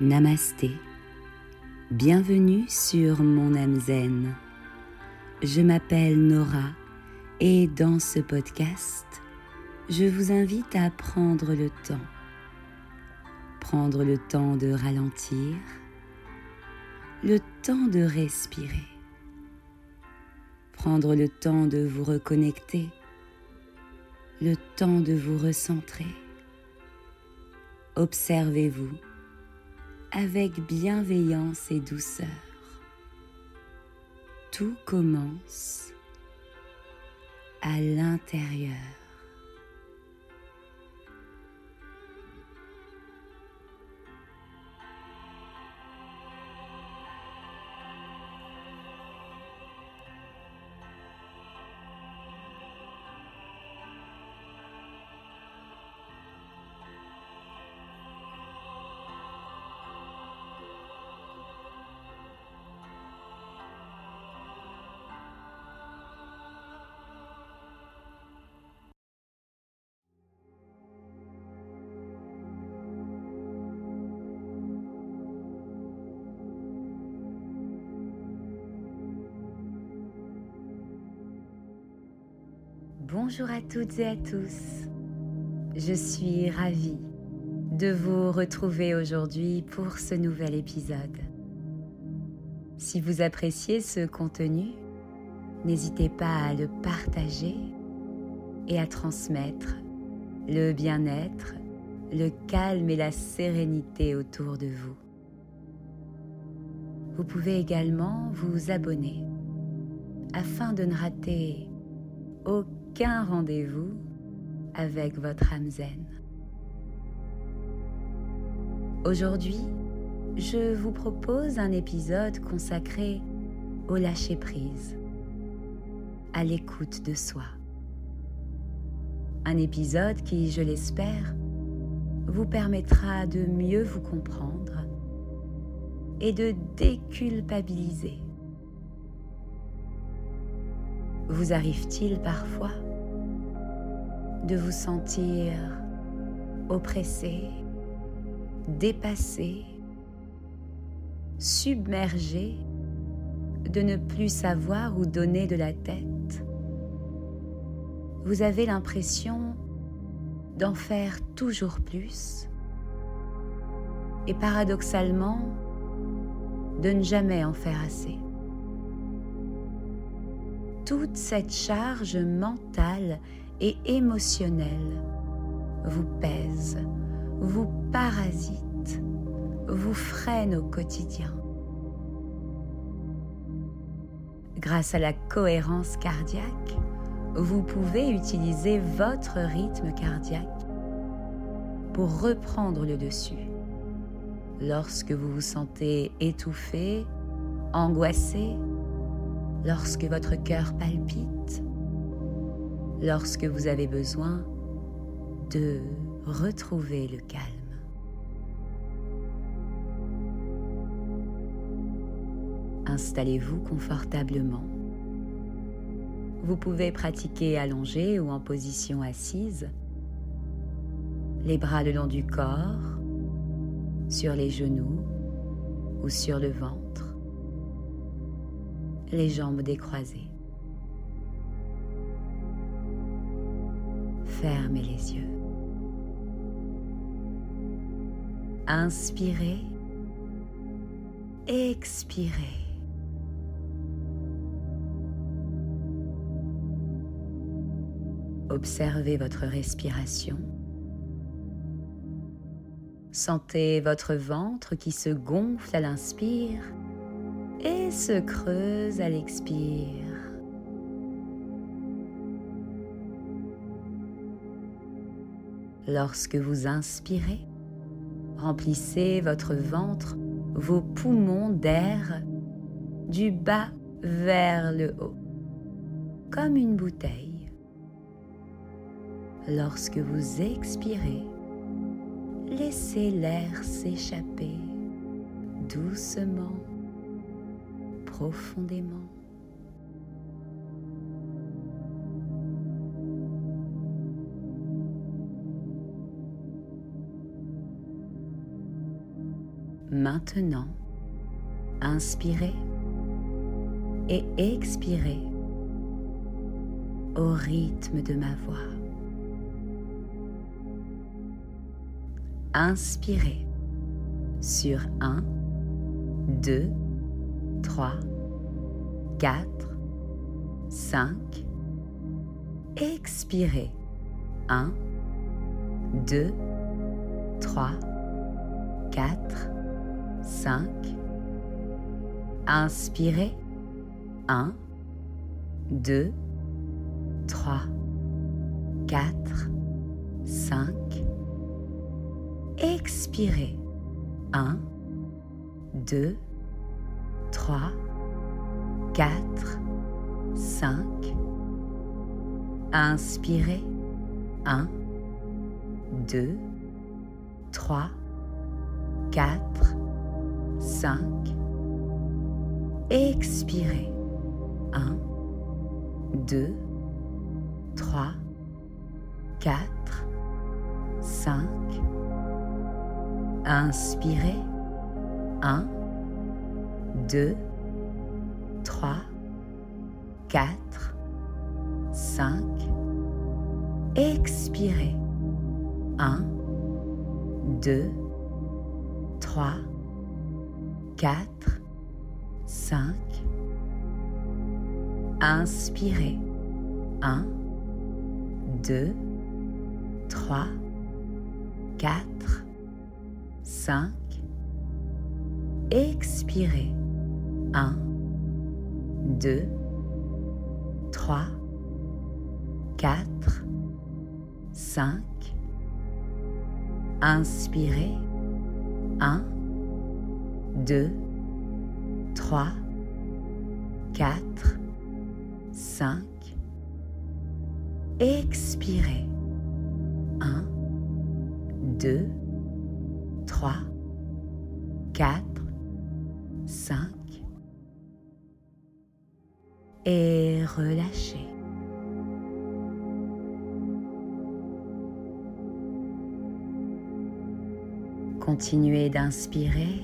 Namasté. Bienvenue sur mon âme zen. Je m'appelle Nora et dans ce podcast, je vous invite à prendre le temps. Prendre le temps de ralentir, le temps de respirer, prendre le temps de vous reconnecter, le temps de vous recentrer. Observez-vous avec bienveillance et douceur. Tout commence à l'intérieur. Bonjour à toutes et à tous. Je suis ravie de vous retrouver aujourd'hui pour ce nouvel épisode. Si vous appréciez ce contenu, n'hésitez pas à le partager et à transmettre le bien-être, le calme et la sérénité autour de vous. Vous pouvez également vous abonner afin de ne rater aucun qu'un rendez-vous avec votre âme zen. Aujourd'hui, je vous propose un épisode consacré au lâcher-prise, à l'écoute de soi. Un épisode qui, je l'espère, vous permettra de mieux vous comprendre et de déculpabiliser vous arrive-t-il parfois de vous sentir oppressé, dépassé, submergé, de ne plus savoir où donner de la tête? Vous avez l'impression d'en faire toujours plus et paradoxalement de ne jamais en faire assez toute cette charge mentale et émotionnelle vous pèse, vous parasite, vous freine au quotidien. Grâce à la cohérence cardiaque, vous pouvez utiliser votre rythme cardiaque pour reprendre le dessus. Lorsque vous vous sentez étouffé, angoissé, lorsque votre cœur palpite, lorsque vous avez besoin de retrouver le calme. Installez-vous confortablement. Vous pouvez pratiquer allongé ou en position assise, les bras le long du corps, sur les genoux ou sur le ventre les jambes décroisées. Fermez les yeux. Inspirez. Expirez. Observez votre respiration. Sentez votre ventre qui se gonfle à l'inspire et se creuse à l'expire. Lorsque vous inspirez, remplissez votre ventre, vos poumons d'air du bas vers le haut, comme une bouteille. Lorsque vous expirez, laissez l'air s'échapper doucement profondément. Maintenant, inspirez et expirez au rythme de ma voix. Inspirez sur 1, 2, 3, 4, 5. Expirez. 1, 2, 3, 4, 5. Inspirez. 1, 2, 3, 4, 5. Expirez. 1, 2, 3, 4, 5. Inspirez. 1, 2, 3, 4, 5. Expirez. 1, 2, 3, 4, 5. Inspirez. 1, 2, 3, 4, 5. Expirez. 1, 2, 3, 4, 5. Inspirez. 1, 2, 3, 4, 5. Expirez. 1, 2, 3, 4, 5. Inspirez. 1, 2, 3, 4, 5. Expirez. 1, 2, 3, 4, 5. Et relâchez. Continuez d'inspirer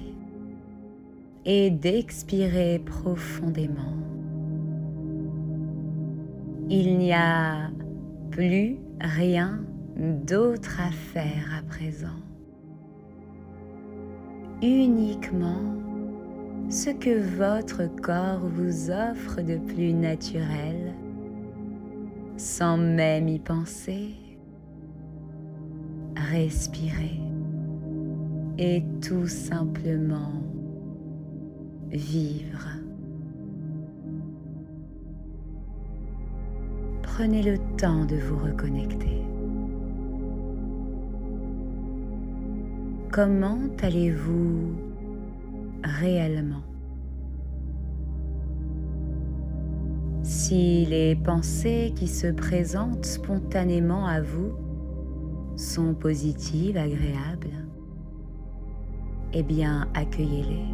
et d'expirer profondément. Il n'y a plus rien d'autre à faire à présent. Uniquement ce que votre corps vous offre de plus naturel, sans même y penser. Respirez et tout simplement vivre. Prenez le temps de vous reconnecter. Comment allez-vous réellement Si les pensées qui se présentent spontanément à vous sont positives, agréables, eh bien accueillez-les,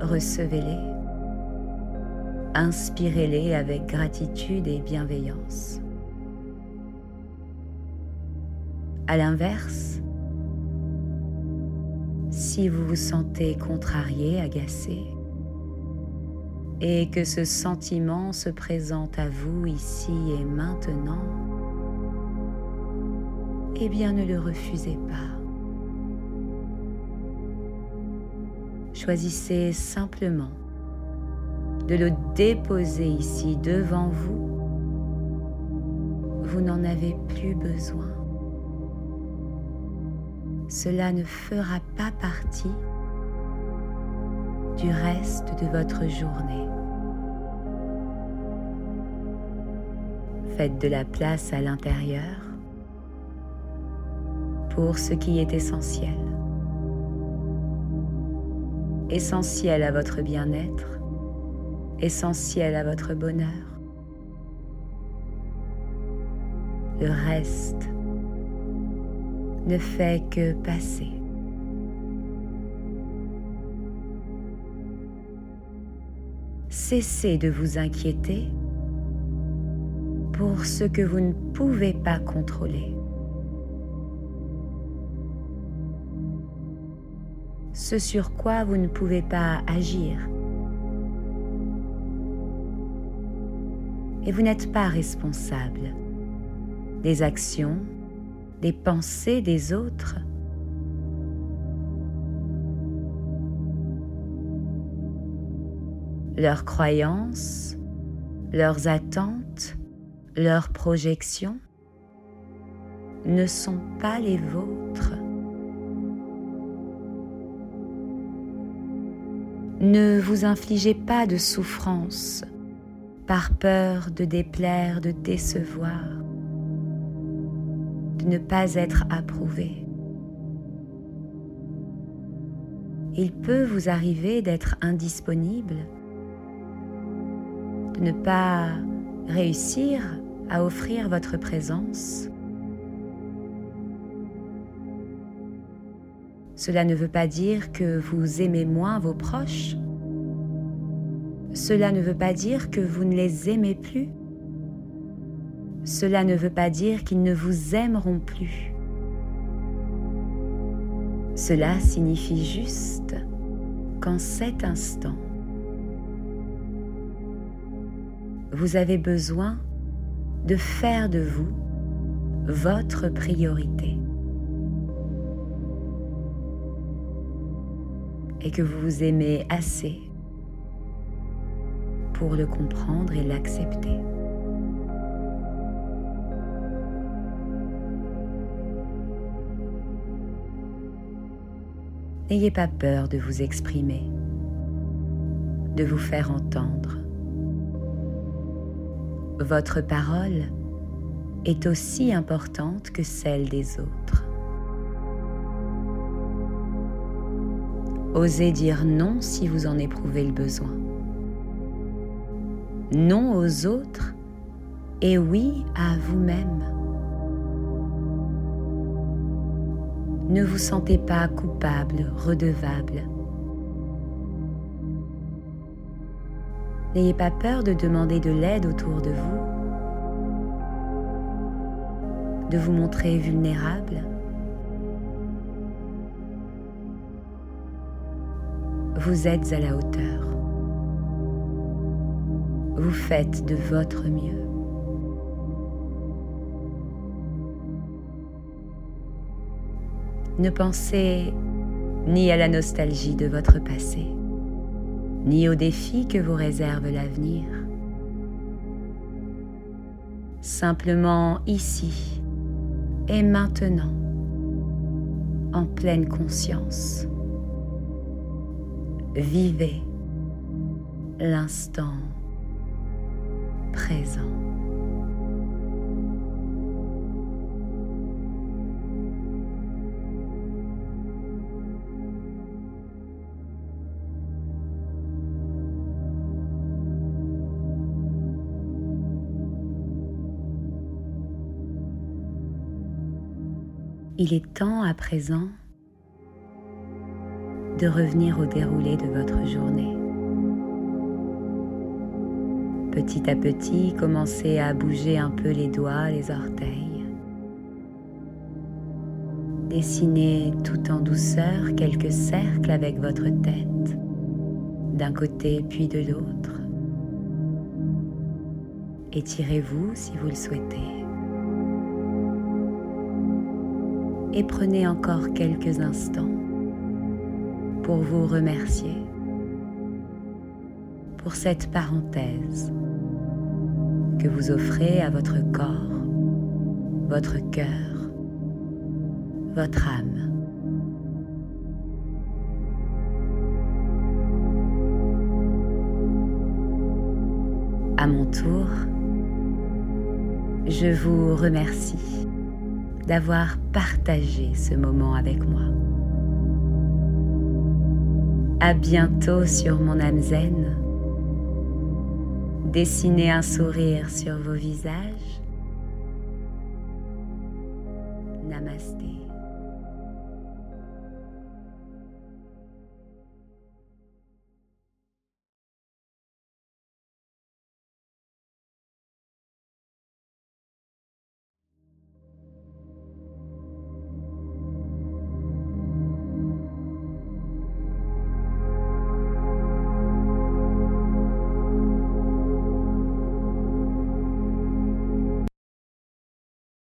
recevez-les, inspirez-les avec gratitude et bienveillance. À l'inverse, si vous vous sentez contrarié, agacé, et que ce sentiment se présente à vous ici et maintenant, eh bien ne le refusez pas. Choisissez simplement de le déposer ici devant vous. Vous n'en avez plus besoin. Cela ne fera pas partie du reste de votre journée. Faites de la place à l'intérieur pour ce qui est essentiel essentiel à votre bien-être, essentiel à votre bonheur. Le reste ne fait que passer. Cessez de vous inquiéter pour ce que vous ne pouvez pas contrôler. ce sur quoi vous ne pouvez pas agir. Et vous n'êtes pas responsable des actions, des pensées des autres. Leurs croyances, leurs attentes, leurs projections ne sont pas les vôtres. Ne vous infligez pas de souffrance par peur de déplaire, de décevoir, de ne pas être approuvé. Il peut vous arriver d'être indisponible, de ne pas réussir à offrir votre présence. Cela ne veut pas dire que vous aimez moins vos proches. Cela ne veut pas dire que vous ne les aimez plus. Cela ne veut pas dire qu'ils ne vous aimeront plus. Cela signifie juste qu'en cet instant, vous avez besoin de faire de vous votre priorité. Et que vous vous aimez assez pour le comprendre et l'accepter. N'ayez pas peur de vous exprimer, de vous faire entendre votre parole est aussi importante que celle des autres. Osez dire non si vous en éprouvez le besoin. Non aux autres et oui à vous-même. Ne vous sentez pas coupable, redevable N'ayez pas peur de demander de l'aide autour de vous, de vous montrer vulnérable. Vous êtes à la hauteur. Vous faites de votre mieux. Ne pensez ni à la nostalgie de votre passé, ni aux défis que vous réserve l'avenir. Simplement ici et maintenant, en pleine conscience. Vivez l'instant présent. Il est temps à présent de revenir au déroulé de votre journée. Petit à petit, commencez à bouger un peu les doigts, les orteils. Dessinez tout en douceur quelques cercles avec votre tête, d'un côté puis de l'autre. Étirez-vous si vous le souhaitez. Et prenez encore quelques instants pour vous remercier pour cette parenthèse que vous offrez à votre corps, votre cœur, votre âme. À mon tour, je vous remercie d'avoir partagé ce moment avec moi. À bientôt sur mon âme zen. Dessinez un sourire sur vos visages.